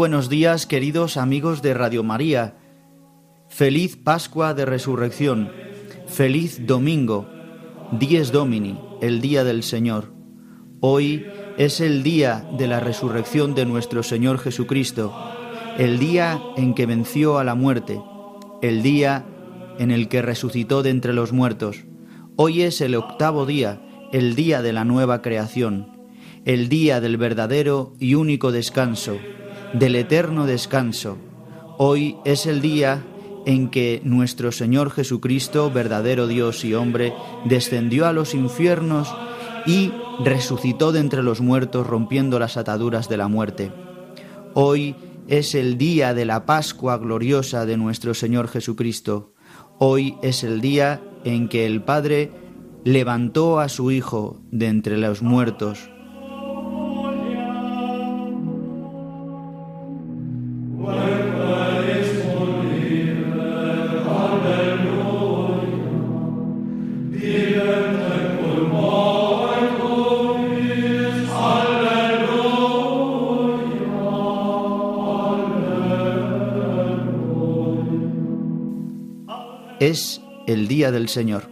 Buenos días, queridos amigos de Radio María. Feliz Pascua de Resurrección. Feliz Domingo. Dies Domini, el día del Señor. Hoy es el día de la resurrección de nuestro Señor Jesucristo, el día en que venció a la muerte, el día en el que resucitó de entre los muertos. Hoy es el octavo día, el día de la nueva creación, el día del verdadero y único descanso, del eterno descanso. Hoy es el día en que nuestro Señor Jesucristo, verdadero Dios y hombre, descendió a los infiernos y resucitó de entre los muertos rompiendo las ataduras de la muerte. Hoy es el día de la Pascua gloriosa de nuestro Señor Jesucristo. Hoy es el día en que el Padre levantó a su Hijo de entre los muertos es el día del Señor.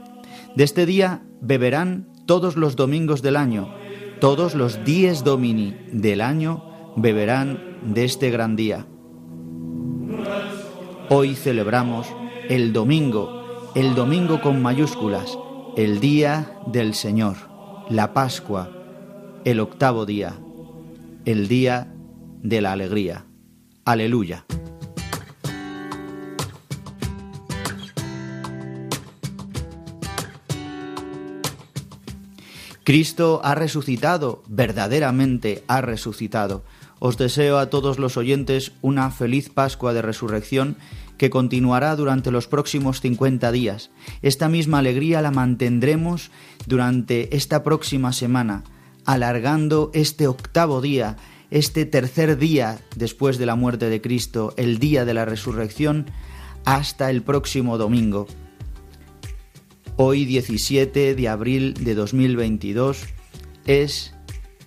De este día beberán todos los domingos del año, todos los días domini del año beberán de este gran día. Hoy celebramos el domingo, el domingo con mayúsculas, el día del Señor, la Pascua, el octavo día, el día de la alegría. Aleluya. Cristo ha resucitado, verdaderamente ha resucitado. Os deseo a todos los oyentes una feliz Pascua de Resurrección que continuará durante los próximos 50 días. Esta misma alegría la mantendremos durante esta próxima semana, alargando este octavo día, este tercer día después de la muerte de Cristo, el día de la resurrección, hasta el próximo domingo. Hoy 17 de abril de 2022 es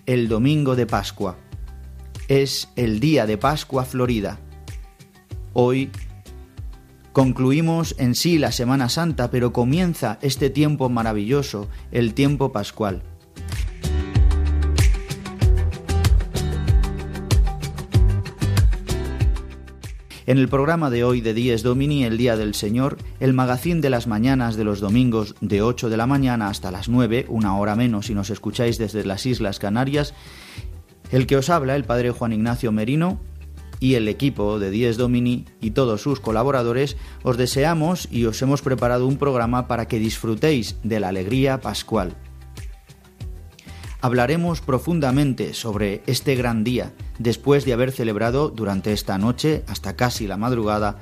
el domingo de Pascua. Es el día de Pascua Florida. Hoy concluimos en sí la Semana Santa, pero comienza este tiempo maravilloso, el tiempo pascual. En el programa de hoy de Dies Domini, el Día del Señor, el magazín de las mañanas de los domingos de 8 de la mañana hasta las 9, una hora menos si nos escucháis desde las Islas Canarias, el que os habla, el Padre Juan Ignacio Merino, y el equipo de Dies Domini y todos sus colaboradores, os deseamos y os hemos preparado un programa para que disfrutéis de la alegría pascual hablaremos profundamente sobre este gran día, después de haber celebrado durante esta noche, hasta casi la madrugada,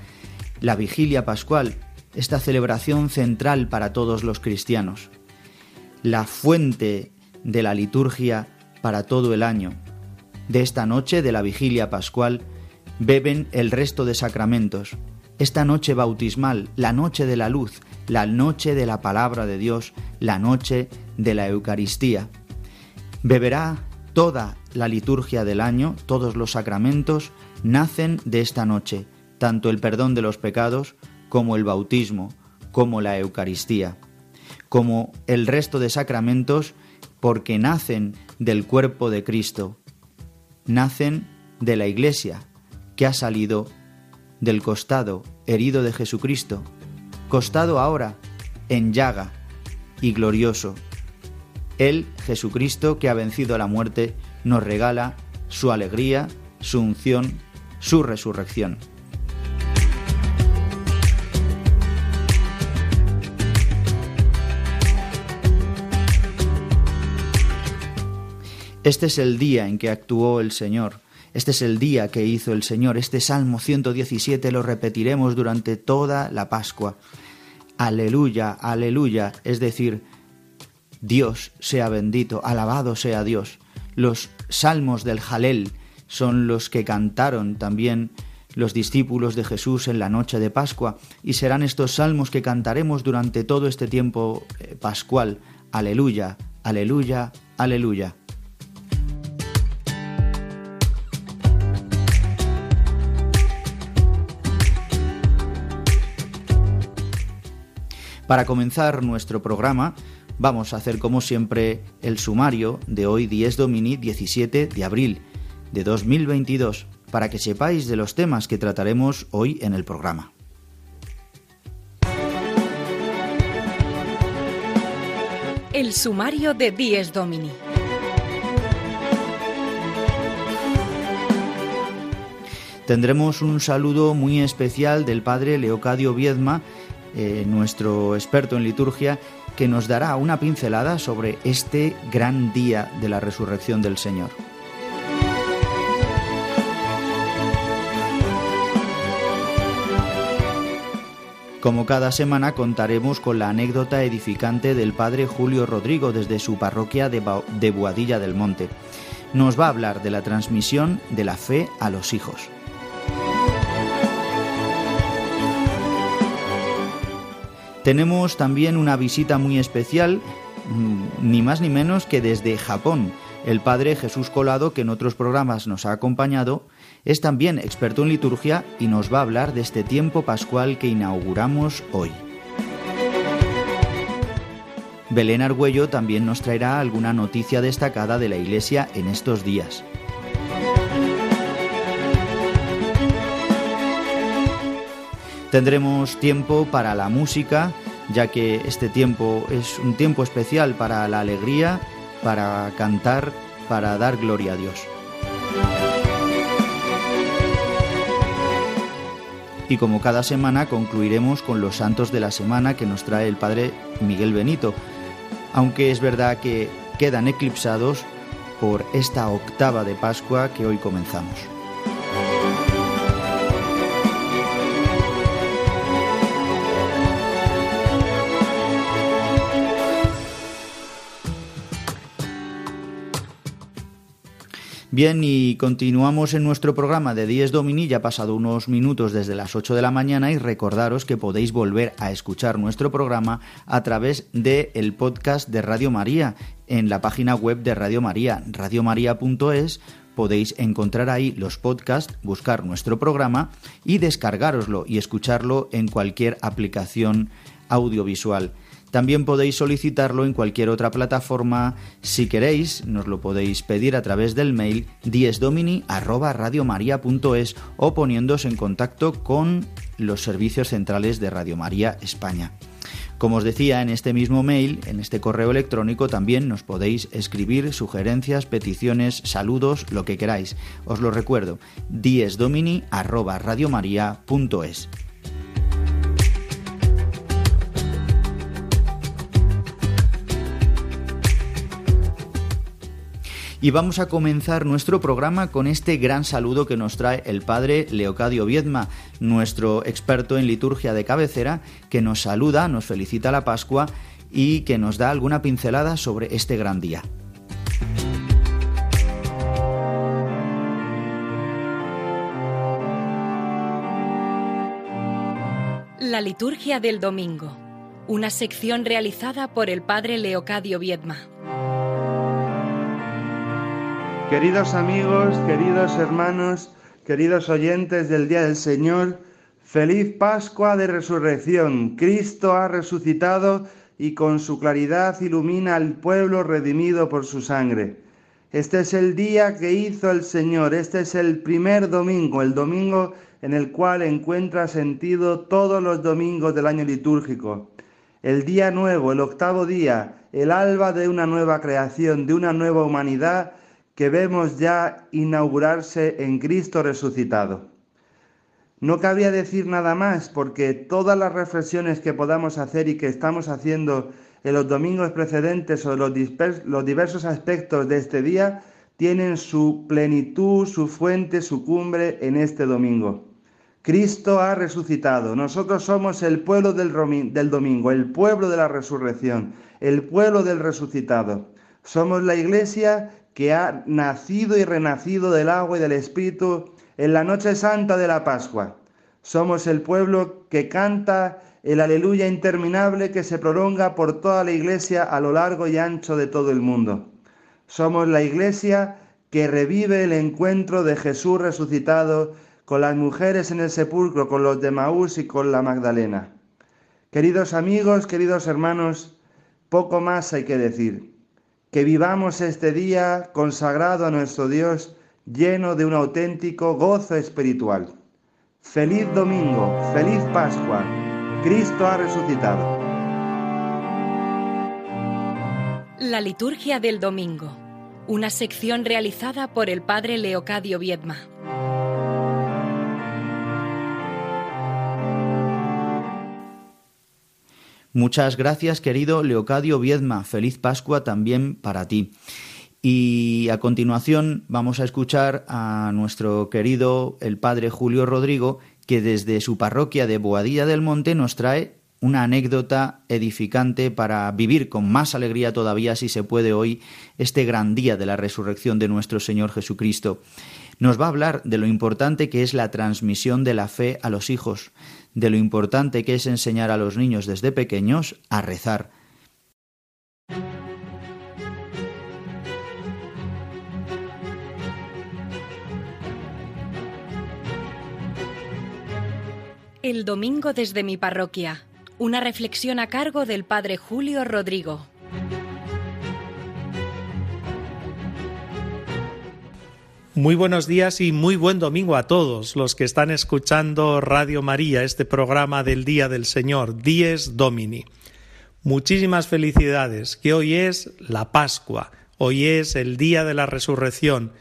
la vigilia pascual, esta celebración central para todos los cristianos, la fuente de la liturgia para todo el año. De esta noche de la vigilia pascual beben el resto de sacramentos. Esta noche bautismal, la noche de la luz, la noche de la palabra de Dios, la noche de la Eucaristía Beberá toda la liturgia del año, todos los sacramentos nacen de esta noche, tanto el perdón de los pecados como el bautismo, como la Eucaristía, como el resto de sacramentos, porque nacen del cuerpo de Cristo, nacen de la Iglesia, que ha salido del costado herido de Jesucristo, costado ahora en llaga y glorioso. Él, Jesucristo, que ha vencido la muerte, nos regala su alegría, su unción, su resurrección. Este es el día en que actuó el Señor. Este es el día que hizo el Señor. Este Salmo 117 lo repetiremos durante toda la Pascua. Aleluya, aleluya. Es decir, Dios sea bendito, alabado sea Dios. Los salmos del Jalel son los que cantaron también los discípulos de Jesús en la noche de Pascua y serán estos salmos que cantaremos durante todo este tiempo eh, pascual. Aleluya, aleluya, aleluya. Para comenzar nuestro programa, vamos a hacer como siempre el sumario de hoy 10 Domini 17 de abril de 2022 para que sepáis de los temas que trataremos hoy en el programa. El sumario de 10 Domini. Tendremos un saludo muy especial del padre Leocadio Viedma eh, nuestro experto en liturgia, que nos dará una pincelada sobre este gran día de la resurrección del Señor. Como cada semana contaremos con la anécdota edificante del padre Julio Rodrigo desde su parroquia de, de Boadilla del Monte. Nos va a hablar de la transmisión de la fe a los hijos. Tenemos también una visita muy especial, mm, ni más ni menos que desde Japón. El padre Jesús Colado, que en otros programas nos ha acompañado, es también experto en liturgia y nos va a hablar de este tiempo pascual que inauguramos hoy. Belén Argüello también nos traerá alguna noticia destacada de la Iglesia en estos días. Tendremos tiempo para la música, ya que este tiempo es un tiempo especial para la alegría, para cantar, para dar gloria a Dios. Y como cada semana concluiremos con los santos de la semana que nos trae el Padre Miguel Benito, aunque es verdad que quedan eclipsados por esta octava de Pascua que hoy comenzamos. Bien, y continuamos en nuestro programa de 10 Domini, ya pasado unos minutos desde las 8 de la mañana y recordaros que podéis volver a escuchar nuestro programa a través del el podcast de Radio María en la página web de Radio María, radiomaria.es podéis encontrar ahí los podcasts, buscar nuestro programa y descargároslo y escucharlo en cualquier aplicación audiovisual. También podéis solicitarlo en cualquier otra plataforma. Si queréis, nos lo podéis pedir a través del mail diesdomini@radiomaria.es o poniéndose en contacto con los servicios centrales de Radio María España. Como os decía, en este mismo mail, en este correo electrónico, también nos podéis escribir sugerencias, peticiones, saludos, lo que queráis. Os lo recuerdo, diesdomini@radiomaria.es. Y vamos a comenzar nuestro programa con este gran saludo que nos trae el padre Leocadio Viedma, nuestro experto en liturgia de cabecera, que nos saluda, nos felicita la Pascua y que nos da alguna pincelada sobre este gran día. La liturgia del domingo, una sección realizada por el padre Leocadio Viedma. Queridos amigos, queridos hermanos, queridos oyentes del Día del Señor, Feliz Pascua de Resurrección. Cristo ha resucitado y con su claridad ilumina al pueblo redimido por su sangre. Este es el día que hizo el Señor, este es el primer domingo, el domingo en el cual encuentra sentido todos los domingos del año litúrgico. El día nuevo, el octavo día, el alba de una nueva creación, de una nueva humanidad que vemos ya inaugurarse en Cristo resucitado. No cabía decir nada más porque todas las reflexiones que podamos hacer y que estamos haciendo en los domingos precedentes o los, diversos aspectos de este día tienen su plenitud, su fuente, su cumbre en este domingo. Cristo ha resucitado. Nosotros somos el pueblo del, domingo, el pueblo de la resurrección, el pueblo del resucitado. Somos la iglesia que ha nacido y renacido del agua y del Espíritu en la noche santa de la Pascua. Somos el pueblo que canta el aleluya interminable que se prolonga por toda la iglesia a lo largo y ancho de todo el mundo. Somos la iglesia que revive el encuentro de Jesús resucitado con las mujeres en el sepulcro, con los de Maús y con la Magdalena. Queridos amigos, queridos hermanos, poco más hay que decir. Que vivamos este día consagrado a nuestro Dios lleno de un auténtico gozo espiritual. Feliz domingo, feliz Pascua, Cristo ha resucitado. La liturgia del domingo, una sección realizada por el Padre Leocadio Viedma. Muchas gracias, querido Leocadio Viedma. Feliz Pascua también para ti. Y a continuación vamos a escuchar a nuestro querido el padre Julio Rodrigo, que desde su parroquia de Boadilla del Monte nos trae una anécdota edificante para vivir con más alegría todavía, si se puede hoy, este gran día de la resurrección de nuestro Señor Jesucristo. Nos va a hablar de lo importante que es la transmisión de la fe a los hijos, de lo importante que es enseñar a los niños desde pequeños a rezar, El domingo desde mi parroquia. Una reflexión a cargo del Padre Julio Rodrigo. Muy buenos días y muy buen domingo a todos los que están escuchando Radio María, este programa del Día del Señor, Dies Domini. Muchísimas felicidades, que hoy es la Pascua, hoy es el día de la resurrección,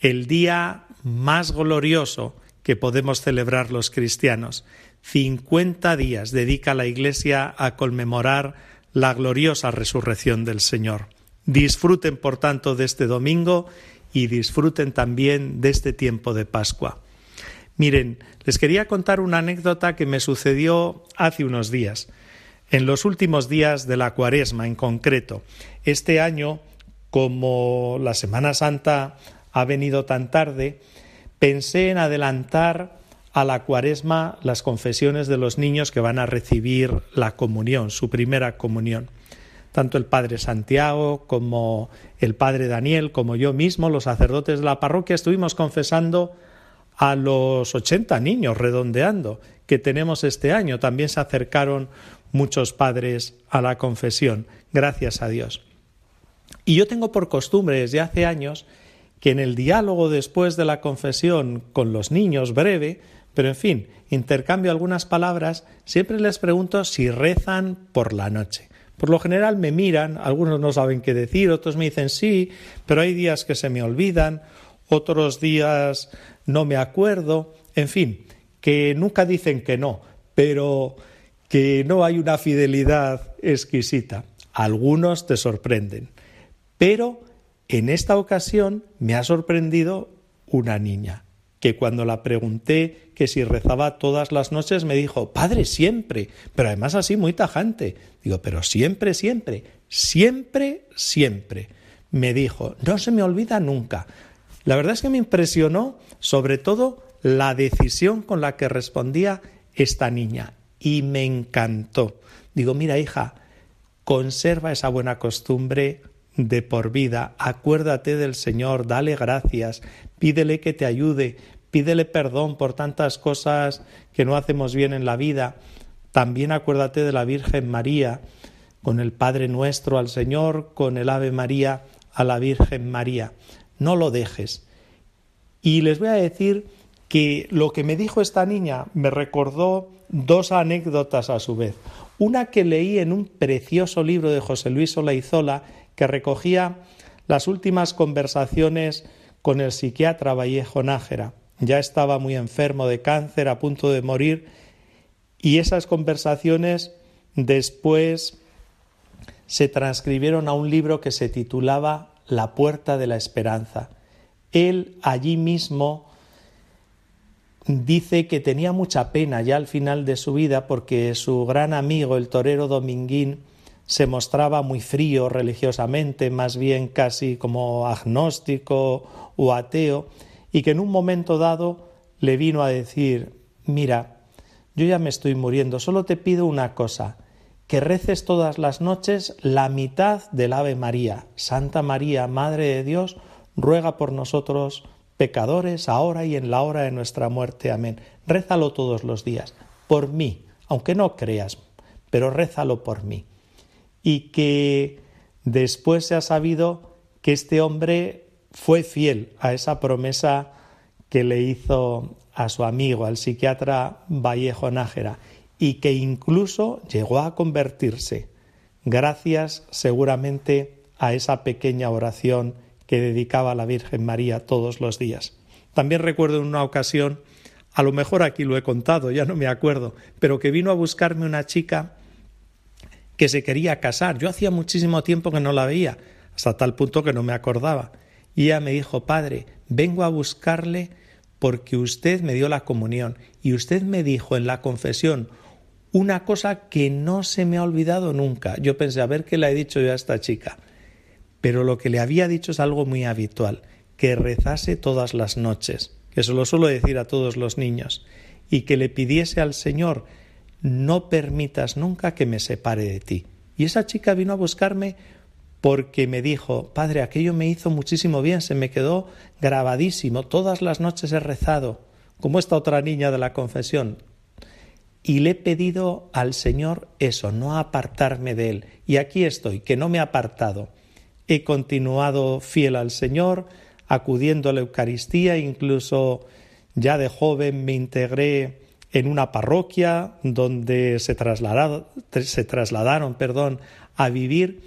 el día más glorioso que podemos celebrar los cristianos. 50 días dedica la Iglesia a conmemorar la gloriosa resurrección del Señor. Disfruten, por tanto, de este domingo y disfruten también de este tiempo de Pascua. Miren, les quería contar una anécdota que me sucedió hace unos días, en los últimos días de la cuaresma en concreto. Este año, como la Semana Santa ha venido tan tarde, pensé en adelantar a la cuaresma las confesiones de los niños que van a recibir la comunión, su primera comunión. Tanto el padre Santiago como el padre Daniel, como yo mismo, los sacerdotes de la parroquia, estuvimos confesando a los 80 niños, redondeando, que tenemos este año. También se acercaron muchos padres a la confesión, gracias a Dios. Y yo tengo por costumbre desde hace años que en el diálogo después de la confesión con los niños breve, pero en fin, intercambio algunas palabras, siempre les pregunto si rezan por la noche. Por lo general me miran, algunos no saben qué decir, otros me dicen sí, pero hay días que se me olvidan, otros días no me acuerdo, en fin, que nunca dicen que no, pero que no hay una fidelidad exquisita. Algunos te sorprenden, pero en esta ocasión me ha sorprendido una niña, que cuando la pregunté que si rezaba todas las noches me dijo, Padre, siempre, pero además así muy tajante. Digo, pero siempre, siempre, siempre, siempre. Me dijo, no se me olvida nunca. La verdad es que me impresionó sobre todo la decisión con la que respondía esta niña y me encantó. Digo, mira hija, conserva esa buena costumbre de por vida. Acuérdate del Señor, dale gracias, pídele que te ayude, pídele perdón por tantas cosas que no hacemos bien en la vida. También acuérdate de la Virgen María, con el Padre nuestro al Señor, con el Ave María a la Virgen María. No lo dejes. Y les voy a decir que lo que me dijo esta niña me recordó dos anécdotas a su vez. Una que leí en un precioso libro de José Luis Olaizola que recogía las últimas conversaciones con el psiquiatra Vallejo Nájera. Ya estaba muy enfermo de cáncer, a punto de morir, y esas conversaciones después se transcribieron a un libro que se titulaba La puerta de la esperanza. Él allí mismo dice que tenía mucha pena ya al final de su vida porque su gran amigo, el torero Dominguín, se mostraba muy frío religiosamente, más bien casi como agnóstico o ateo, y que en un momento dado le vino a decir, mira, yo ya me estoy muriendo, solo te pido una cosa, que reces todas las noches la mitad del Ave María. Santa María, Madre de Dios, ruega por nosotros pecadores, ahora y en la hora de nuestra muerte. Amén. Rézalo todos los días, por mí, aunque no creas, pero rézalo por mí y que después se ha sabido que este hombre fue fiel a esa promesa que le hizo a su amigo, al psiquiatra Vallejo Nájera, y que incluso llegó a convertirse, gracias seguramente a esa pequeña oración que dedicaba a la Virgen María todos los días. También recuerdo en una ocasión, a lo mejor aquí lo he contado, ya no me acuerdo, pero que vino a buscarme una chica que se quería casar. Yo hacía muchísimo tiempo que no la veía, hasta tal punto que no me acordaba. Y ella me dijo, Padre, vengo a buscarle porque usted me dio la comunión y usted me dijo en la confesión una cosa que no se me ha olvidado nunca. Yo pensé, a ver qué le he dicho yo a esta chica. Pero lo que le había dicho es algo muy habitual, que rezase todas las noches, que eso lo suelo decir a todos los niños, y que le pidiese al Señor no permitas nunca que me separe de ti. Y esa chica vino a buscarme porque me dijo, Padre, aquello me hizo muchísimo bien, se me quedó grabadísimo, todas las noches he rezado, como esta otra niña de la confesión. Y le he pedido al Señor eso, no apartarme de Él. Y aquí estoy, que no me he apartado. He continuado fiel al Señor, acudiendo a la Eucaristía, incluso ya de joven me integré en una parroquia donde se trasladaron, se trasladaron perdón, a vivir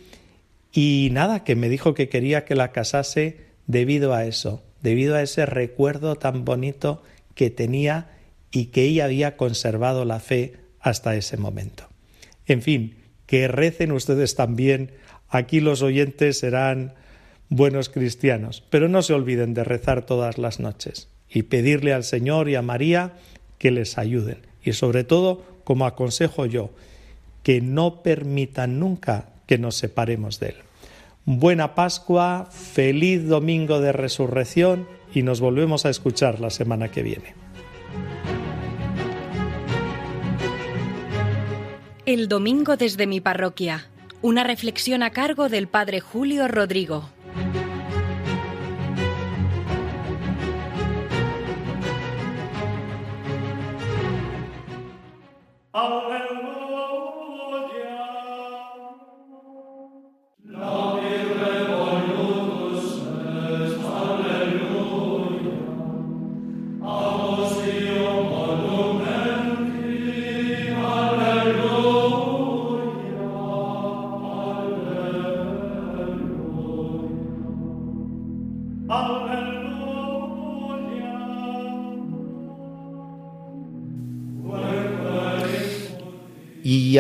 y nada, que me dijo que quería que la casase debido a eso, debido a ese recuerdo tan bonito que tenía y que ella había conservado la fe hasta ese momento. En fin, que recen ustedes también, aquí los oyentes serán buenos cristianos, pero no se olviden de rezar todas las noches y pedirle al Señor y a María que les ayuden. Y sobre todo, como aconsejo yo, que no permitan nunca que nos separemos de Él. Buena Pascua, feliz domingo de resurrección y nos volvemos a escuchar la semana que viene. El domingo desde mi parroquia. Una reflexión a cargo del Padre Julio Rodrigo.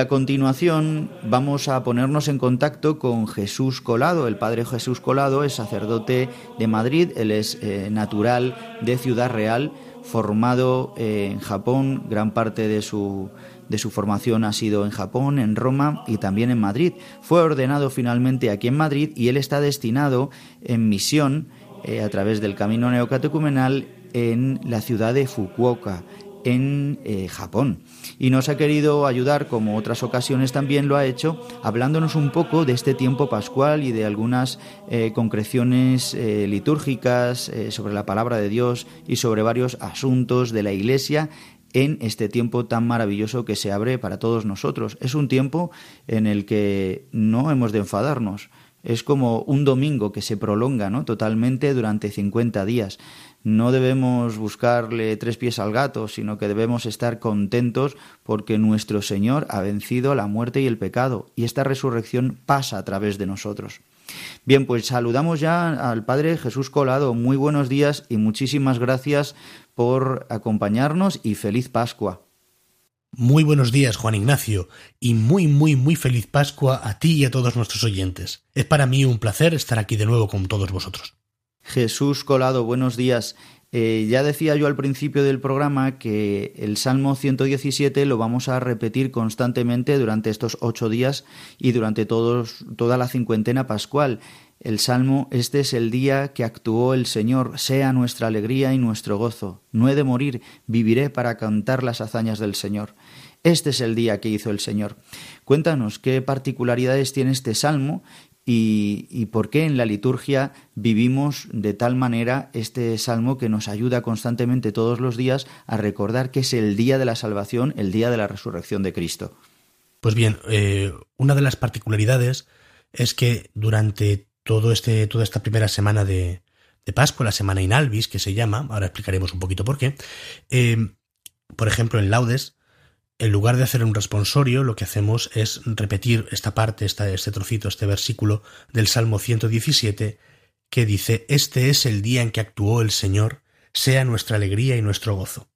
A continuación vamos a ponernos en contacto con Jesús Colado. El padre Jesús Colado es sacerdote de Madrid, él es eh, natural de Ciudad Real, formado eh, en Japón, gran parte de su, de su formación ha sido en Japón, en Roma y también en Madrid. Fue ordenado finalmente aquí en Madrid y él está destinado en misión eh, a través del camino neocatecumenal en la ciudad de Fukuoka, en eh, Japón. Y nos ha querido ayudar, como otras ocasiones también lo ha hecho, hablándonos un poco de este tiempo pascual y de algunas eh, concreciones eh, litúrgicas sobre la palabra de Dios y sobre varios asuntos de la Iglesia en este tiempo tan maravilloso que se abre para todos nosotros. Es un tiempo en el que no hemos de enfadarnos. Es como un domingo que se prolonga ¿no? totalmente durante 50 días no debemos buscarle tres pies al gato, sino que debemos estar contentos porque nuestro Señor ha vencido la muerte y el pecado, y esta resurrección pasa a través de nosotros. Bien, pues saludamos ya al Padre Jesús Colado. Muy buenos días y muchísimas gracias por acompañarnos y feliz Pascua. Muy buenos días, Juan Ignacio, y muy, muy, muy feliz Pascua a ti y a todos nuestros oyentes. Es para mí un placer estar aquí de nuevo con todos vosotros. Jesús Colado, buenos días. Eh, ya decía yo al principio del programa que el Salmo 117 lo vamos a repetir constantemente durante estos ocho días y durante todos, toda la cincuentena pascual. El Salmo, este es el día que actuó el Señor, sea nuestra alegría y nuestro gozo. No he de morir, viviré para cantar las hazañas del Señor. Este es el día que hizo el Señor. Cuéntanos qué particularidades tiene este salmo y, por qué en la liturgia vivimos de tal manera este salmo que nos ayuda constantemente todos los días a recordar que es el día de la salvación, el día de la resurrección de Cristo. Pues bien, eh, una de las particularidades es que durante todo este, toda esta primera semana de, Pascua, la semana Inalvis, que se llama, ahora explicaremos un poquito por qué, eh, por ejemplo, en Laudes, en lugar de hacer un responsorio, lo que hacemos es repetir esta parte, este trocito, este versículo del Salmo 117, que dice, Este es el día en que actuó el Señor, sea nuestra alegría y nuestro gozo.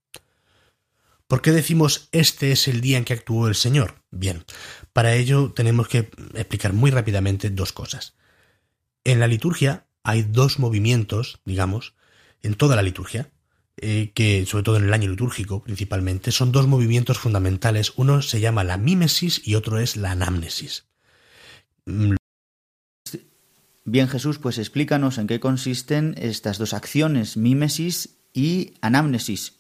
¿Por qué decimos este es el día en que actuó el Señor? Bien, para ello tenemos que explicar muy rápidamente dos cosas. En la liturgia hay dos movimientos, digamos, en toda la liturgia, eh, que sobre todo en el año litúrgico principalmente, son dos movimientos fundamentales. Uno se llama la mímesis y otro es la anamnesis. Mm, Bien Jesús, pues explícanos en qué consisten estas dos acciones, mímesis y anamnesis.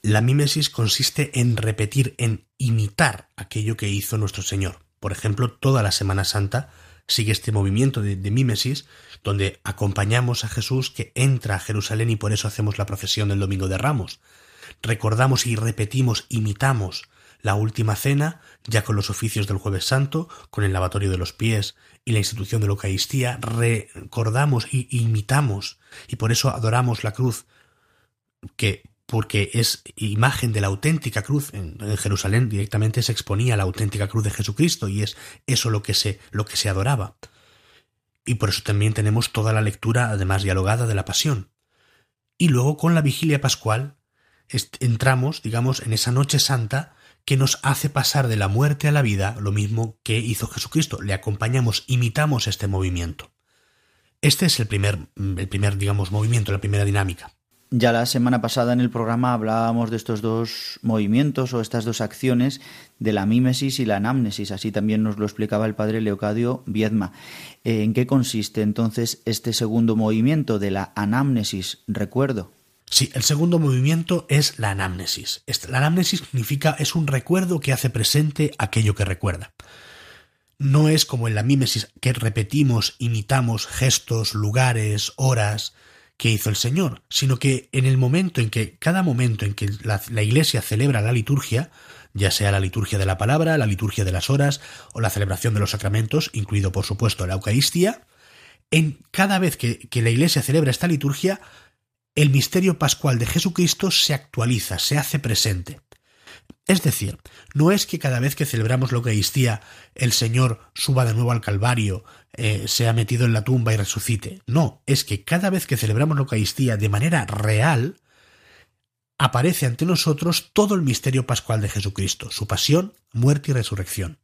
La mímesis consiste en repetir, en imitar aquello que hizo nuestro Señor. Por ejemplo, toda la Semana Santa sigue este movimiento de, mímesis, donde acompañamos a Jesús que entra a Jerusalén y por eso hacemos la procesión del Domingo de Ramos. Recordamos y repetimos, imitamos la última cena, ya con los oficios del jueves santo, con el lavatorio de los pies y la institución de la Eucaristía, recordamos y imitamos, y por eso adoramos la cruz, que porque es imagen de la auténtica cruz. En, Jerusalén directamente se exponía la auténtica cruz de Jesucristo y es eso lo que se, lo que se adoraba. Y por eso también tenemos toda la lectura, además dialogada, de la pasión. Y luego con la vigilia pascual entramos, digamos, en esa noche santa que nos hace pasar de la muerte a la vida, lo mismo que hizo Jesucristo. Le acompañamos, imitamos este movimiento. Este es el primer, el primer, digamos, movimiento, la primera dinámica. Ya la semana pasada en el programa hablábamos de estos dos movimientos o estas dos acciones de la mímesis y la anamnesis, así también nos lo explicaba el padre Leocadio Viedma. ¿En qué consiste entonces este segundo movimiento de la anamnesis? Recuerdo. Sí, el segundo movimiento es la anamnesis. La anamnesis significa es un recuerdo que hace presente aquello que recuerda. No es como en la mímesis que repetimos, imitamos gestos, lugares, horas, que hizo el Señor, sino que en el momento en que, cada momento en que la, Iglesia celebra la liturgia, ya sea la liturgia de la palabra, la liturgia de las horas o la celebración de los sacramentos, incluido por supuesto la Eucaristía, en cada vez que, que la Iglesia celebra esta liturgia, el misterio pascual de Jesucristo se actualiza, se hace presente. Es decir, no es que cada vez que celebramos la Eucaristía el Señor suba de nuevo al Calvario, eh, sea metido en la tumba y resucite. No, es que cada vez que celebramos la Eucaristía de manera real, aparece ante nosotros todo el misterio pascual de Jesucristo, su pasión, muerte y resurrección.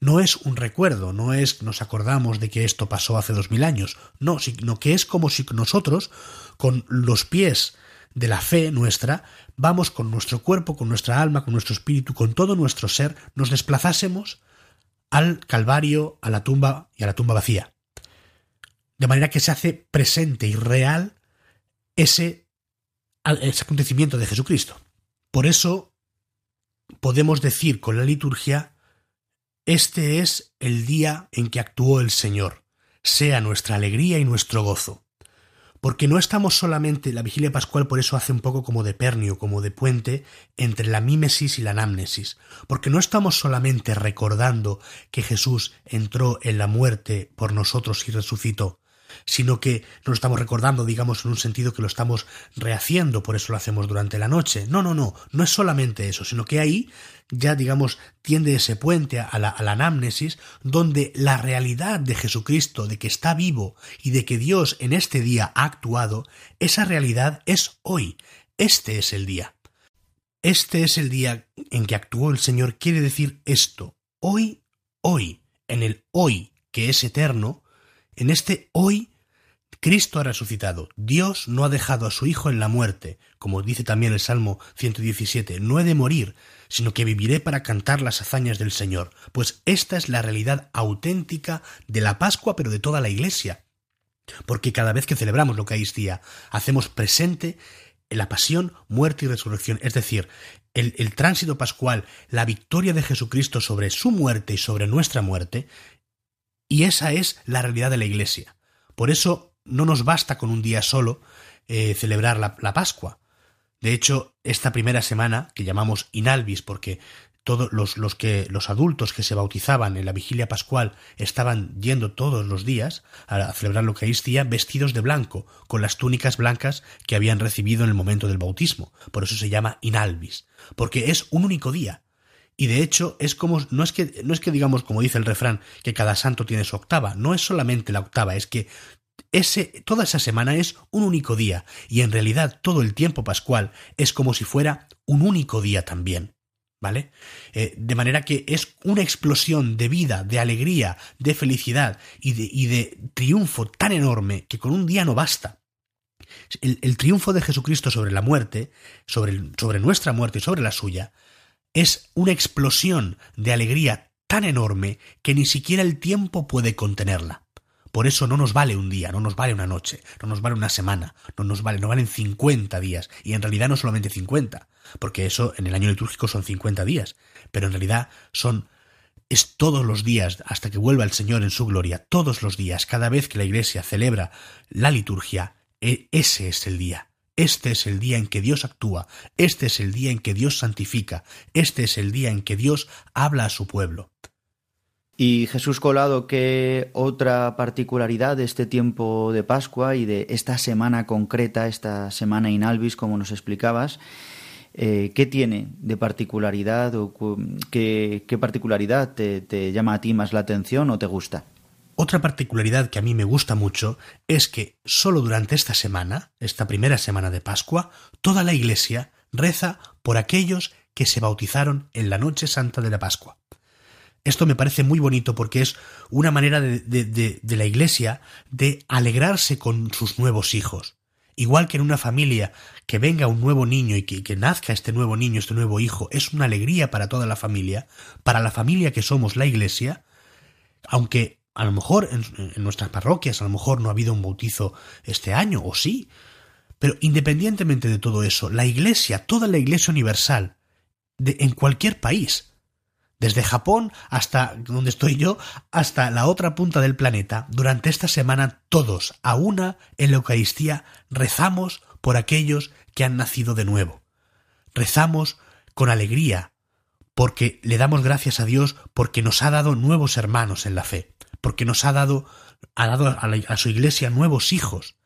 No es un recuerdo, no es nos acordamos de que esto pasó hace dos mil años, no, sino que es como si nosotros, con los pies de la fe nuestra, vamos con nuestro cuerpo, con nuestra alma, con nuestro espíritu, con todo nuestro ser, nos desplazásemos al Calvario, a la tumba y a la tumba vacía. De manera que se hace presente y real ese, acontecimiento de Jesucristo. Por eso podemos decir con la liturgia, este es el día en que actuó el Señor, sea nuestra alegría y nuestro gozo. Porque no estamos solamente, la vigilia pascual por eso hace un poco como de pernio, como de puente entre la mímesis y la anamnesis, porque no estamos solamente recordando que Jesús entró en la muerte por nosotros y resucitó, sino que no lo estamos recordando, digamos, en un sentido que lo estamos rehaciendo, por eso lo hacemos durante la noche. No, no, no, no es solamente eso, sino que ahí ya, digamos, tiende ese puente a la, anamnesis, donde la realidad de Jesucristo, de que está vivo y de que Dios en este día ha actuado, esa realidad es hoy. Este es el día. Este es el día en que actuó el Señor, quiere decir esto. Hoy, hoy, en el hoy que es eterno, en este hoy, Cristo ha resucitado. Dios no ha dejado a su Hijo en la muerte, como dice también el Salmo 117. No he de morir, sino que viviré para cantar las hazañas del Señor. Pues esta es la realidad auténtica de la Pascua, pero de toda la Iglesia. Porque cada vez que celebramos lo que Eucaristía, hacemos presente la pasión, muerte y resurrección, es decir, el, tránsito pascual, la victoria de Jesucristo sobre su muerte y sobre nuestra muerte, y esa es la realidad de la Iglesia. Por eso no nos basta con un día solo eh, celebrar la, Pascua. De hecho, esta primera semana, que llamamos Inalvis, porque todos los, los, que los adultos que se bautizaban en la vigilia pascual estaban yendo todos los días a celebrar la Eucaristía vestidos de blanco, con las túnicas blancas que habían recibido en el momento del bautismo. Por eso se llama Inalvis, porque es un único día. Y de hecho es como no es que no es que digamos como dice el refrán que cada santo tiene su octava, no es solamente la octava, es que ese toda esa semana es un único día y en realidad todo el tiempo pascual es como si fuera un único día también. ¿Vale? Eh, de manera que es una explosión de vida, de alegría, de felicidad y de, y de triunfo tan enorme que con un día no basta. El, el triunfo de Jesucristo sobre la muerte, sobre, sobre nuestra muerte y sobre la suya, es una explosión de alegría tan enorme que ni siquiera el tiempo puede contenerla. Por eso no nos vale un día, no nos vale una noche, no nos vale una semana, no nos vale, no valen 50 días, y en realidad no solamente 50, porque eso en el año litúrgico son 50 días, pero en realidad son es todos los días hasta que vuelva el Señor en su gloria, todos los días, cada vez que la Iglesia celebra la liturgia, e, ese es el día. Este es el día en que Dios actúa, este es el día en que Dios santifica, este es el día en que Dios habla a su pueblo. Y Jesús Colado, ¿qué otra particularidad de este tiempo de Pascua y de esta semana concreta, esta semana inalvis, como nos explicabas, eh, ¿qué tiene de particularidad o qué, qué particularidad te, te llama a ti más la atención o te gusta? Otra particularidad que a mí me gusta mucho es que solo durante esta semana, esta primera semana de Pascua, toda la Iglesia reza por aquellos que se bautizaron en la noche santa de la Pascua. Esto me parece muy bonito porque es una manera de, de, de, la Iglesia de alegrarse con sus nuevos hijos. Igual que en una familia que venga un nuevo niño y que, que nazca este nuevo niño, este nuevo hijo, es una alegría para toda la familia, para la familia que somos la Iglesia, aunque a lo mejor en, nuestras parroquias, a lo mejor no ha habido un bautizo este año, o sí. Pero independientemente de todo eso, la Iglesia, toda la Iglesia universal, de, en cualquier país, desde Japón hasta donde estoy yo, hasta la otra punta del planeta, durante esta semana todos, a una, en la Eucaristía, rezamos por aquellos que han nacido de nuevo. Rezamos con alegría, porque le damos gracias a Dios porque nos ha dado nuevos hermanos en la fe porque nos ha dado, ha dado a, a su iglesia nuevos hijos.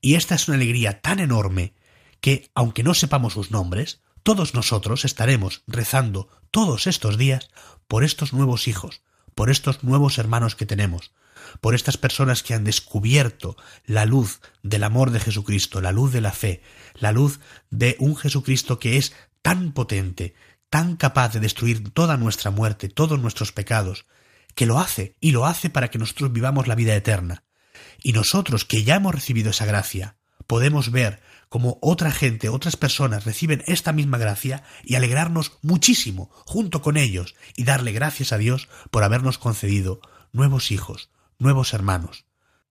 Y esta es una alegría tan enorme que, aunque no sepamos sus nombres, todos nosotros estaremos rezando todos estos días por estos nuevos hijos, por estos nuevos hermanos que tenemos, por estas personas que han descubierto la luz del amor de Jesucristo, la luz de la fe, la luz de un Jesucristo que es tan potente, tan capaz de destruir toda nuestra muerte, todos nuestros pecados, que lo hace, y lo hace para que nosotros vivamos la vida eterna. Y nosotros, que ya hemos recibido esa gracia, podemos ver cómo otra gente, otras personas reciben esta misma gracia y alegrarnos muchísimo junto con ellos y darle gracias a Dios por habernos concedido nuevos hijos, nuevos hermanos.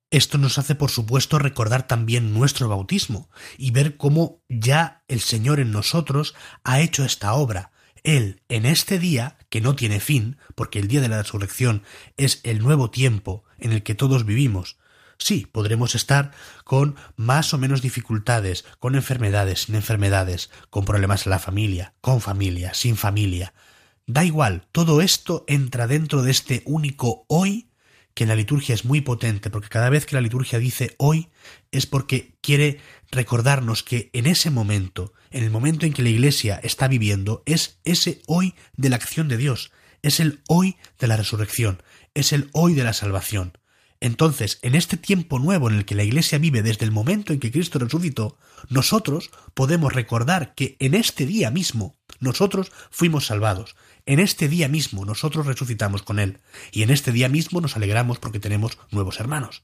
Esto nos hace, por supuesto, recordar también nuestro bautismo y ver cómo ya el Señor en nosotros ha hecho esta obra. Él, en este día, que no tiene fin, porque el día de la resurrección es el nuevo tiempo en el que todos vivimos, Sí, podremos estar con más o menos dificultades, con enfermedades, sin enfermedades, con problemas en la familia, con familia, sin familia. Da igual, todo esto entra dentro de este único hoy que en la liturgia es muy potente, porque cada vez que la liturgia dice hoy es porque quiere recordarnos que en ese momento, en el momento en que la Iglesia está viviendo, es ese hoy de la acción de Dios, es el hoy de la resurrección, es el hoy de la salvación. Entonces, en este tiempo nuevo en el que la Iglesia vive desde el momento en que Cristo resucitó, nosotros podemos recordar que en este día mismo nosotros fuimos salvados, en este día mismo nosotros resucitamos con Él, y en este día mismo nos alegramos porque tenemos nuevos hermanos.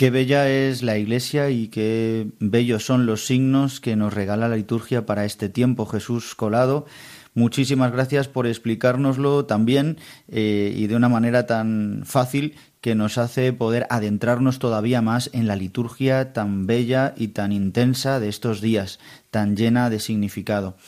Qué bella es la Iglesia y qué bellos son los signos que nos regala la liturgia para este tiempo, Jesús Colado. Muchísimas gracias por explicárnoslo también eh, y de una manera tan fácil que nos hace poder adentrarnos todavía más en la liturgia tan bella y tan intensa de estos días, tan llena de significado.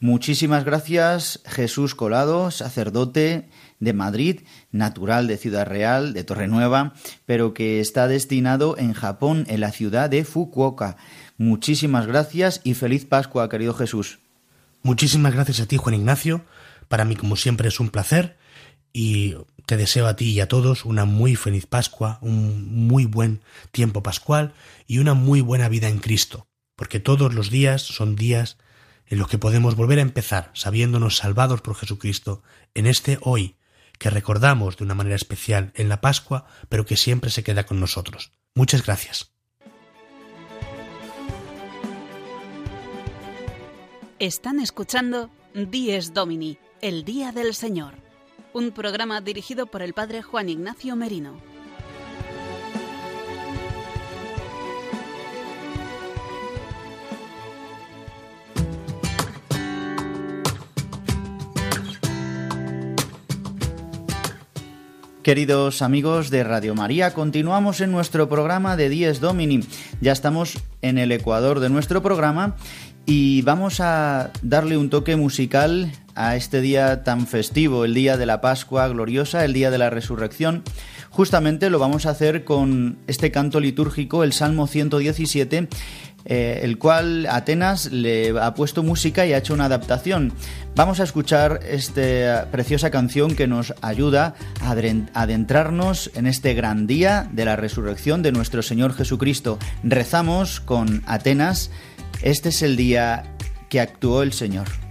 Muchísimas gracias Jesús Colado, sacerdote de Madrid, natural de Ciudad Real, de Torrenueva, pero que está destinado en Japón, en la ciudad de Fukuoka. Muchísimas gracias y feliz Pascua, querido Jesús. Muchísimas gracias a ti, Juan Ignacio. Para mí, como siempre, es un placer y te deseo a ti y a todos una muy feliz Pascua, un muy buen tiempo pascual y una muy buena vida en Cristo, porque todos los días son días en los que podemos volver a empezar sabiéndonos salvados por Jesucristo en este hoy que recordamos de una manera especial en la Pascua, pero que siempre se queda con nosotros. Muchas gracias. Están escuchando Dies Domini, el Día del Señor un programa dirigido por el padre Juan Ignacio Merino. Queridos amigos de Radio María, continuamos en nuestro programa de Dies Domini. Ya estamos en el ecuador de nuestro programa y vamos a darle un toque musical a este día tan festivo, el día de la Pascua gloriosa, el día de la resurrección. Justamente lo vamos a hacer con este canto litúrgico, el Salmo 117, eh, el cual Atenas le ha puesto música y ha hecho una adaptación. Vamos a escuchar esta preciosa canción que nos ayuda a adentrarnos en este gran día de la resurrección de nuestro Señor Jesucristo. Rezamos con Atenas este es el día que actuó el Señor.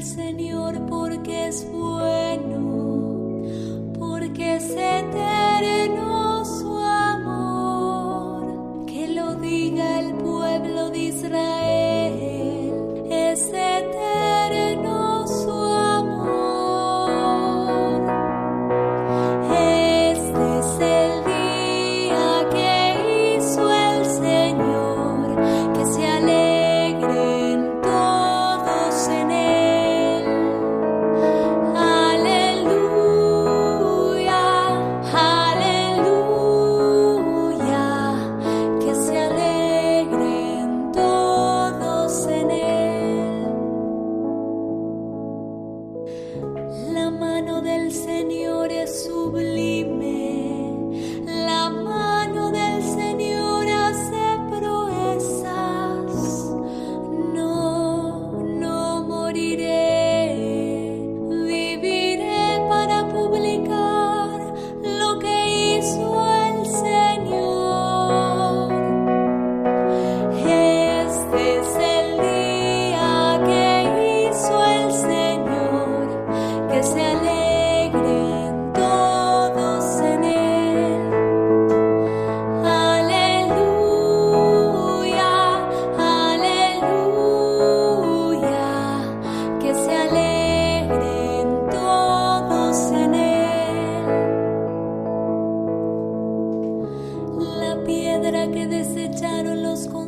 El día que hizo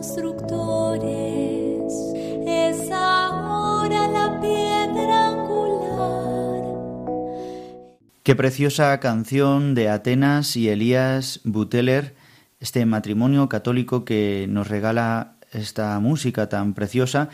constructores, es ahora la piedra angular. Qué preciosa canción de Atenas y Elías Buteler, este matrimonio católico que nos regala esta música tan preciosa,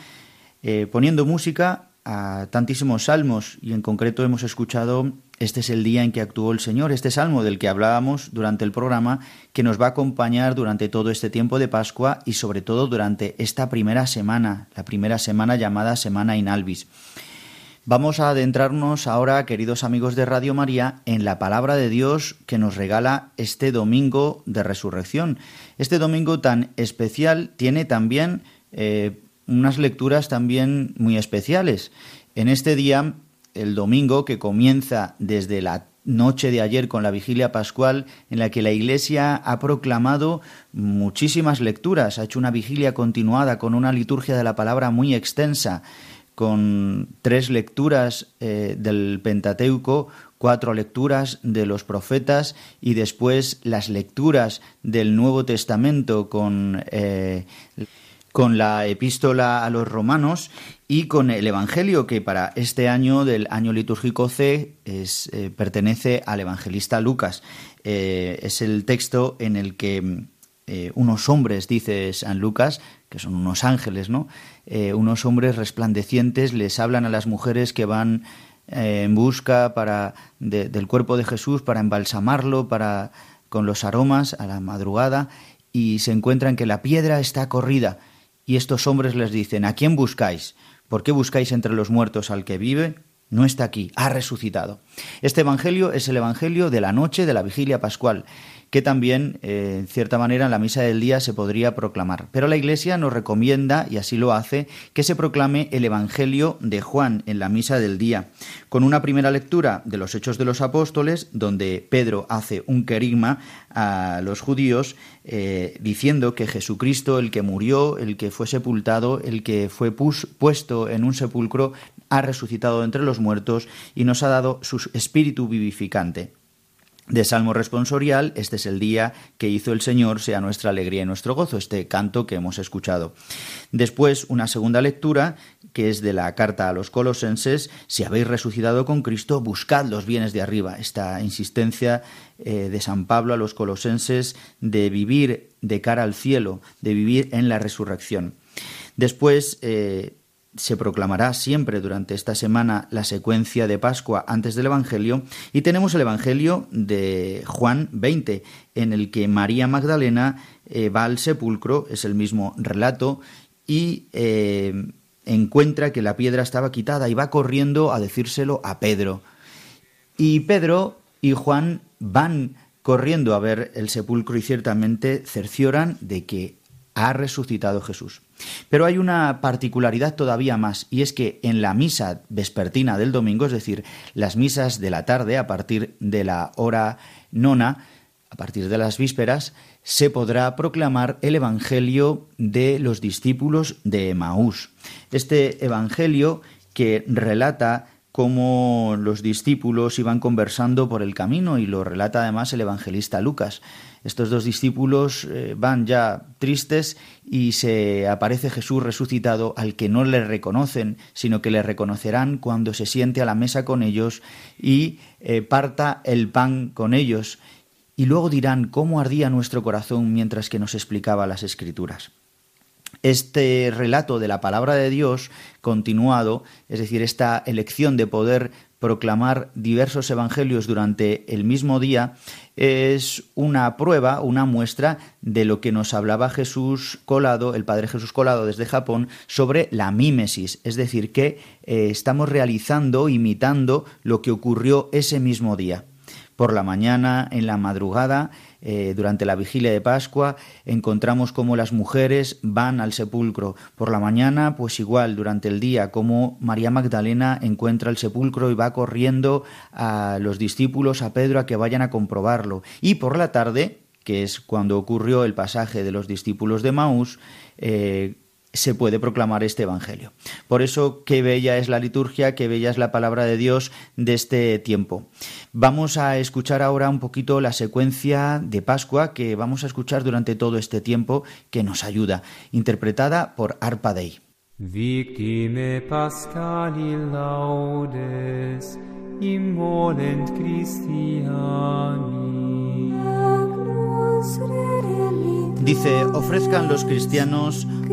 eh, poniendo música a tantísimos salmos y en concreto hemos escuchado Este es el día en que actuó el Señor, este salmo del que hablábamos durante el programa que nos va a acompañar durante todo este tiempo de Pascua y sobre todo durante esta primera semana, la primera semana llamada Semana Inalvis. Vamos a adentrarnos ahora, queridos amigos de Radio María, en la palabra de Dios que nos regala este domingo de resurrección. Este domingo tan especial tiene también eh, unas lecturas también muy especiales. En este día, el domingo, que comienza desde la noche de ayer con la vigilia pascual, en la que la Iglesia ha proclamado muchísimas lecturas, ha hecho una vigilia continuada con una liturgia de la palabra muy extensa, con tres lecturas eh, del Pentateuco, cuatro lecturas de los profetas y después las lecturas del Nuevo Testamento con eh, con la epístola a los romanos y con el Evangelio, que para este año del año litúrgico C eh, pertenece al evangelista Lucas. Eh, es el texto en el que eh, unos hombres, dice San Lucas, que son unos ángeles, ¿no? unos hombres resplandecientes les hablan a las mujeres que van en busca para, del cuerpo de Jesús para embalsamarlo, para con los aromas a la madrugada y se encuentran que la piedra está corrida y estos hombres les dicen, ¿a quién buscáis? ¿Por qué buscáis entre los muertos al que vive? No está aquí, ha resucitado. Este Evangelio es el Evangelio de la noche de la vigilia pascual que también, eh, en cierta manera, en la misa del día se podría proclamar. Pero la Iglesia nos recomienda, y así lo hace, que se proclame el Evangelio de Juan en la misa del día, con una primera lectura de los Hechos de los Apóstoles, donde Pedro hace un querigma a los judíos, eh, diciendo que Jesucristo, el que murió, el que fue sepultado, el que fue puesto en un sepulcro, ha resucitado entre los muertos y nos ha dado su espíritu vivificante de Salmo responsorial, este es el día que hizo el Señor, sea nuestra alegría y nuestro gozo, este canto que hemos escuchado. Después, una segunda lectura, que es de la carta a los colosenses, si habéis resucitado con Cristo, buscad los bienes de arriba. Esta insistencia eh, de San Pablo a los colosenses de vivir de cara al cielo, de vivir en la resurrección. Después, eh, se proclamará siempre durante esta semana la secuencia de Pascua antes del Evangelio y tenemos el Evangelio de Juan 20 en el que María Magdalena eh, va al sepulcro, es el mismo relato, y encuentra que la piedra estaba quitada y va corriendo a decírselo a Pedro. Y Pedro y Juan van corriendo a ver el sepulcro y ciertamente cercioran de que ha resucitado Jesús. Pero hay una particularidad todavía más, y es que en la misa vespertina del domingo, es decir, las misas de la tarde a partir de la hora nona, a partir de las vísperas, se podrá proclamar el Evangelio de los discípulos de Emaús. Este Evangelio que relata cómo los discípulos iban conversando por el camino y lo relata además el evangelista Lucas. Estos dos discípulos eh, van ya tristes y se aparece Jesús resucitado al que no le reconocen, sino que le reconocerán cuando se siente a la mesa con ellos y eh, parta el pan con ellos. Y luego dirán cómo ardía nuestro corazón mientras que nos explicaba las escrituras. Este relato de la palabra de Dios continuado, es decir, esta elección de poder proclamar diversos evangelios durante el mismo día, es una prueba, una muestra de lo que nos hablaba Jesús Colado, el Padre Jesús Colado desde Japón, sobre la mímesis, es decir, que eh, estamos realizando, imitando lo que ocurrió ese mismo día. Por la mañana, en la madrugada, eh, durante la vigilia de Pascua, encontramos cómo las mujeres van al sepulcro. Por la mañana, pues igual, durante el día, cómo María Magdalena encuentra el sepulcro y va corriendo a los discípulos, a Pedro, a que vayan a comprobarlo. Y por la tarde, que es cuando ocurrió el pasaje de los discípulos de Maús, eh, se puede proclamar este Evangelio. Por eso, qué bella es la liturgia, qué bella es la palabra de Dios de este tiempo. Vamos a escuchar ahora un poquito la secuencia de Pascua que vamos a escuchar durante todo este tiempo que nos ayuda, interpretada por Arpa Dei. Victime Pascali laudes, Dice, ofrezcan los cristianos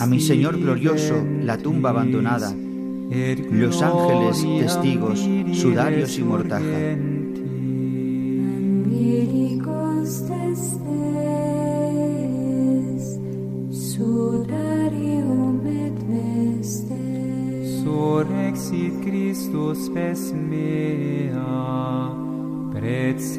A mi Señor glorioso, la tumba abandonada, los ángeles testigos, sudarios y mortaja. Christus spes mea.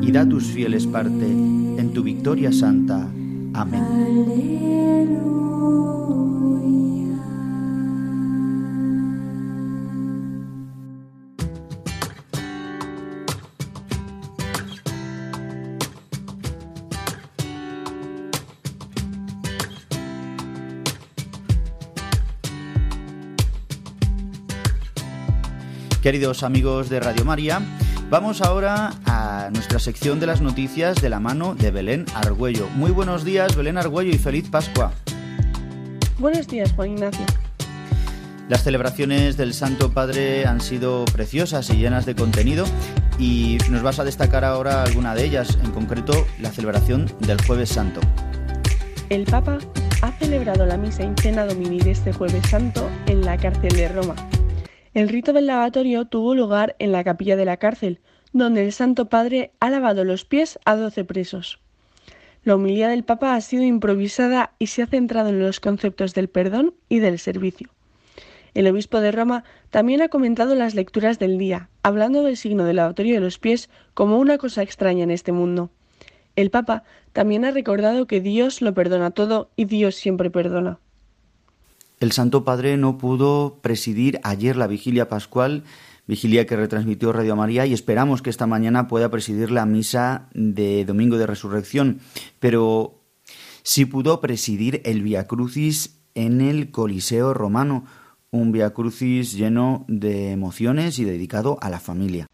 y da tus fieles parte en tu victoria santa. Amén. Queridos amigos de Radio María, vamos ahora nuestra sección de las noticias de la mano de Belén Argüello. Muy buenos días, Belén Argüello, y feliz Pascua. Buenos días, Juan Ignacio. Las celebraciones del Santo Padre han sido preciosas y llenas de contenido y nos vas a destacar ahora alguna de ellas, en concreto la celebración del Jueves Santo. El Papa ha celebrado la misa en cena domini de este Jueves Santo en la cárcel de Roma, el rito del lavatorio tuvo lugar en la capilla de la cárcel, donde el Santo Padre ha lavado los pies a doce presos. La humildad del Papa ha sido improvisada y se ha centrado en los conceptos del perdón y del servicio. El obispo de Roma también ha comentado las lecturas del día, hablando del signo del lavatorio de los pies como una cosa extraña en este mundo. El Papa también ha recordado que Dios lo perdona todo y Dios siempre perdona. El Santo Padre no pudo presidir ayer la vigilia pascual, vigilia que retransmitió Radio María, y esperamos que esta mañana pueda presidir la misa de Domingo de Resurrección, pero sí pudo presidir el Via Crucis en el Coliseo romano, un Via Crucis lleno de emociones y dedicado a la familia.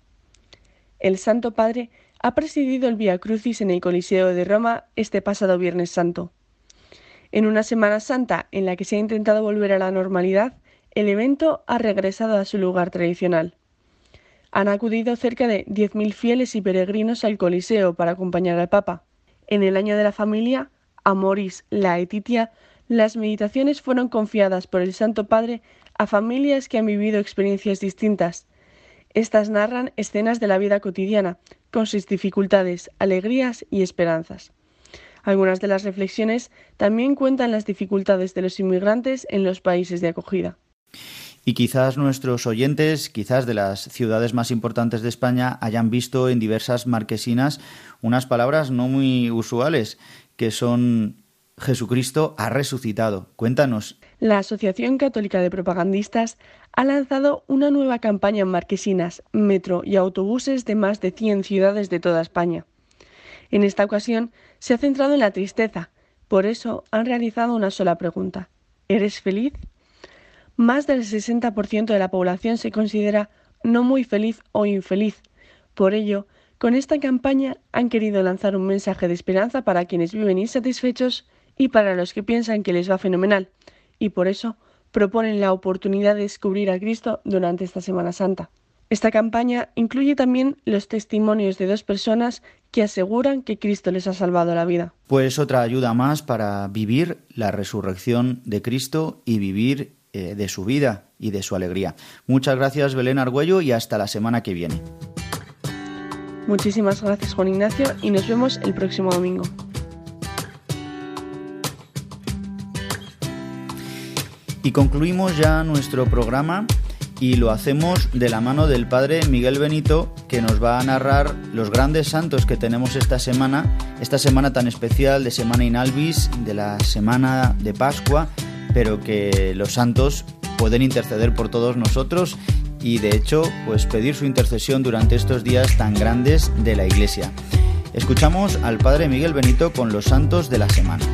El Santo Padre ha presidido el Via Crucis en el Coliseo de Roma este pasado Viernes Santo. En una Semana Santa en la que se ha intentado volver a la normalidad, el evento ha regresado a su lugar tradicional. Han acudido cerca de 10.000 fieles y peregrinos al Coliseo para acompañar al Papa. En el año de la familia, Amoris Laetitia, las meditaciones fueron confiadas por el Santo Padre a familias que han vivido experiencias distintas. Estas narran escenas de la vida cotidiana, con sus dificultades, alegrías y esperanzas. Algunas de las reflexiones también cuentan las dificultades de los inmigrantes en los países de acogida. Y quizás nuestros oyentes, quizás de las ciudades más importantes de España, hayan visto en diversas marquesinas unas palabras no muy usuales, que son Jesucristo ha resucitado. Cuéntanos. La Asociación Católica de Propagandistas ha lanzado una nueva campaña en marquesinas, metro y autobuses de más de 100 ciudades de toda España. En esta ocasión se ha centrado en la tristeza, por eso han realizado una sola pregunta. ¿Eres feliz? Más del 60% de la población se considera no muy feliz o infeliz. Por ello, Con esta campaña han querido lanzar un mensaje de esperanza para quienes viven insatisfechos y para los que piensan que les va fenomenal, y por eso proponen la oportunidad de descubrir a Cristo durante esta Semana Santa. Esta campaña incluye también los testimonios de dos personas que aseguran que Cristo les ha salvado la vida. Pues otra ayuda más para vivir la resurrección de Cristo y vivir eh, de su vida y de su alegría. Muchas gracias Belén Argüello y hasta la semana que viene. Muchísimas gracias Juan Ignacio y nos vemos el próximo domingo. Y concluimos ya nuestro programa y lo hacemos de la mano del Padre Miguel Benito, que nos va a narrar los grandes santos que tenemos esta semana, esta semana tan especial de Semana Inalvis, de la semana de Pascua, pero que los santos pueden interceder por todos nosotros y de hecho, pues pedir su intercesión durante estos días tan grandes de la Iglesia. Escuchamos al Padre Miguel Benito con los santos de la semana.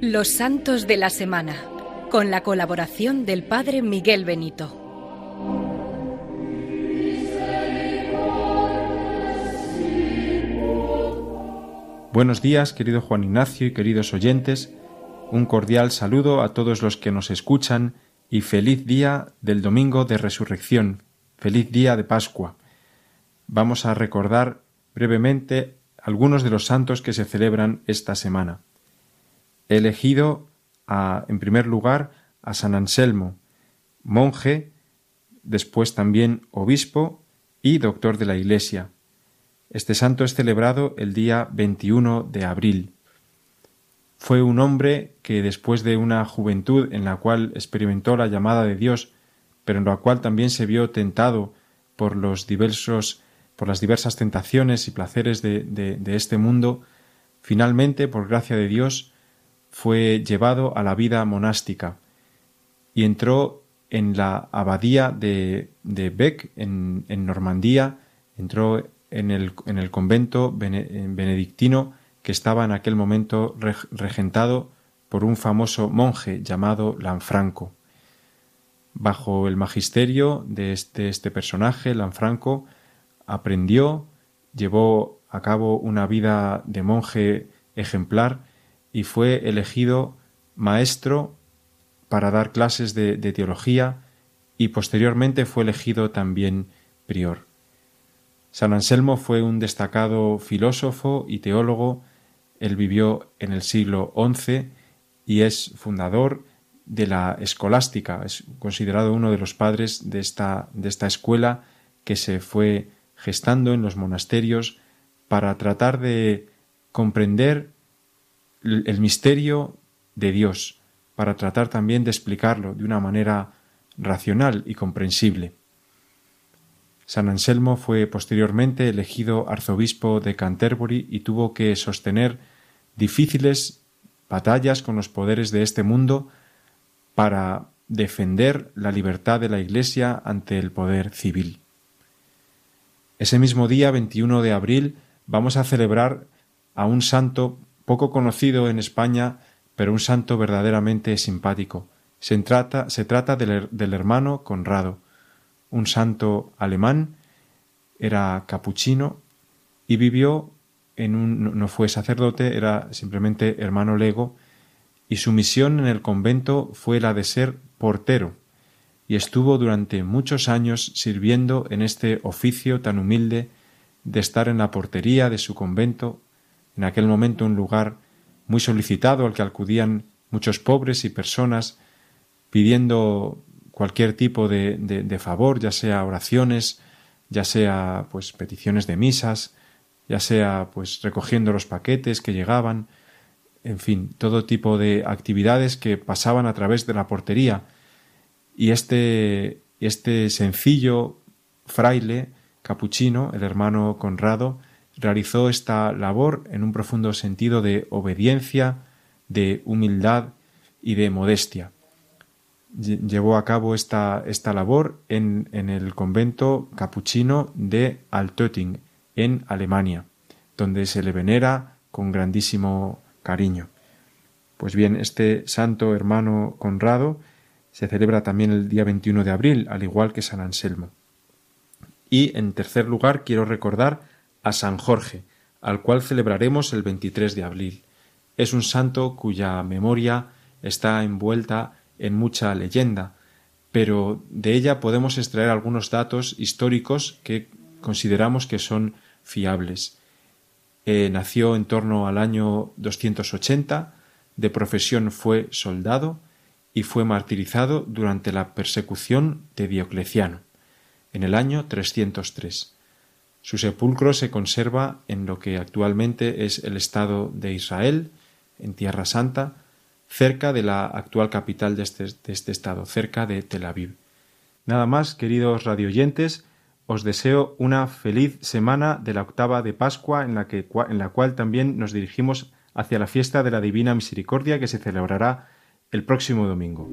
Los Santos de la Semana, con la colaboración del Padre Miguel Benito. Buenos días, querido Juan Ignacio y queridos oyentes. Un cordial saludo a todos los que nos escuchan y feliz día del domingo de resurrección, feliz día de Pascua. Vamos a recordar brevemente algunos de los santos que se celebran esta semana. He elegido en primer lugar a San Anselmo, monje, después también obispo y doctor de la Iglesia. Este santo es celebrado el día 21 de abril. Fue un hombre que después de una juventud en la cual experimentó la llamada de Dios, pero en la cual también se vio tentado por los diversos por las diversas tentaciones y placeres de, este mundo, finalmente, por gracia de Dios, fue llevado a la vida monástica y entró en la abadía de, de Bec, en, en, Normandía, entró en el, en el convento benedictino que estaba en aquel momento regentado por un famoso monje llamado Lanfranco. Bajo el magisterio de este, este personaje, Lanfranco, aprendió, llevó a cabo una vida de monje ejemplar y fue elegido maestro para dar clases de, de, teología y posteriormente fue elegido también prior. San Anselmo fue un destacado filósofo y teólogo. Él vivió en el siglo XI y es fundador de la escolástica. Es considerado uno de los padres de esta, de esta escuela que se fue gestando en los monasterios para tratar de comprender el misterio de Dios, para tratar también de explicarlo de una manera racional y comprensible. San Anselmo fue posteriormente elegido arzobispo de Canterbury y tuvo que sostener difíciles batallas con los poderes de este mundo para defender la libertad de la Iglesia ante el poder civil. Ese mismo día, 21 de abril, vamos a celebrar a un santo poco conocido en España, pero un santo verdaderamente simpático. Se trata, se trata del, del hermano Conrado, un santo alemán, era capuchino y vivió en un no fue sacerdote, era simplemente hermano lego, y su misión en el convento fue la de ser portero, y estuvo durante muchos años sirviendo en este oficio tan humilde de estar en la portería de su convento, en aquel momento un lugar muy solicitado al que acudían muchos pobres y personas pidiendo cualquier tipo de, de, favor, ya sea oraciones, ya sea pues peticiones de misas, ya sea pues recogiendo los paquetes que llegaban, en fin, todo tipo de actividades que pasaban a través de la portería y este, este sencillo fraile capuchino, el hermano Conrado, realizó esta labor en un profundo sentido de obediencia, de humildad y de modestia. Llevó a cabo esta, esta labor en, en, el convento capuchino de Altötting, en Alemania, donde se le venera con grandísimo cariño. Pues bien, este santo hermano Conrado se celebra también el día 21 de abril, al igual que San Anselmo. Y en tercer lugar quiero recordar a San Jorge, al cual celebraremos el 23 de abril. Es un santo cuya memoria está envuelta en mucha leyenda, pero de ella podemos extraer algunos datos históricos que consideramos que son fiables. Eh, nació en torno al año 280, de profesión fue soldado y fue martirizado durante la persecución de Diocleciano, en el año 303. Su sepulcro se conserva en lo que actualmente es el Estado de Israel, en Tierra Santa, cerca de la actual capital de este, de este estado, cerca de Tel Aviv. Nada más, queridos radioyentes, os deseo una feliz semana de la octava de Pascua en la, que, en la cual también nos dirigimos hacia la fiesta de la Divina Misericordia que se celebrará el próximo domingo.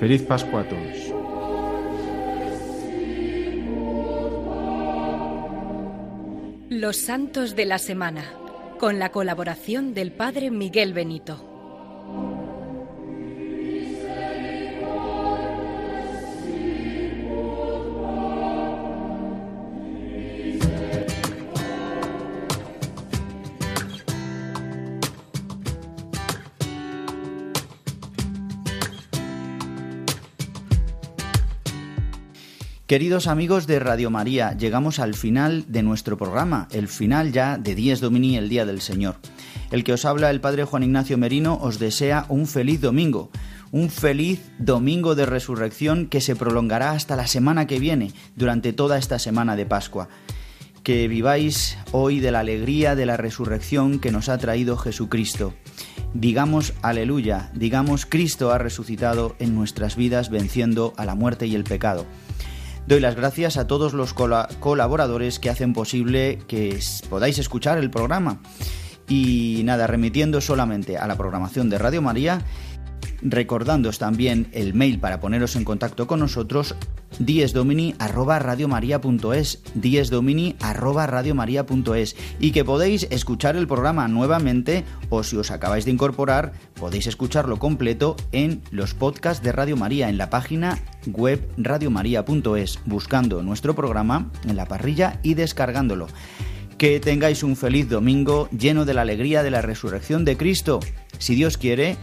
Feliz Pascua a todos. Los Santos de la Semana, con la colaboración del Padre Miguel Benito. Queridos amigos de Radio María, llegamos al final de nuestro programa, el final ya de Dies Domini, el Día del Señor. El que os habla, el Padre Juan Ignacio Merino, os desea un feliz domingo, un feliz domingo de resurrección que se prolongará hasta la semana que viene, durante toda esta semana de Pascua. Que viváis hoy de la alegría de la resurrección que nos ha traído Jesucristo. Digamos aleluya, digamos Cristo ha resucitado en nuestras vidas venciendo a la muerte y el pecado. Doy las gracias a todos los colaboradores que hacen posible que podáis escuchar el programa. Y nada, remitiendo solamente a la programación de Radio María, recordándoos también el mail para poneros en contacto con nosotros, diesdomini@radiomaria.es, diesdomini@radiomaria.es y que podéis escuchar el programa nuevamente o si os acabáis de incorporar, podéis escucharlo completo en los podcasts de Radio María en la página web radiomaria.es, buscando nuestro programa en la parrilla y descargándolo. Que tengáis un feliz domingo lleno de la alegría de la resurrección de Cristo. Si Dios quiere,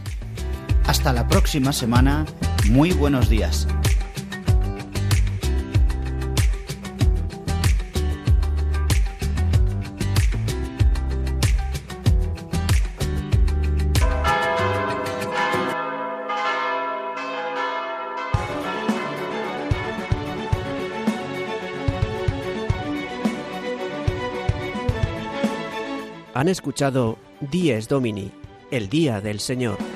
hasta la próxima semana. Muy buenos días. Han escuchado Dies Domini, el Día del Señor.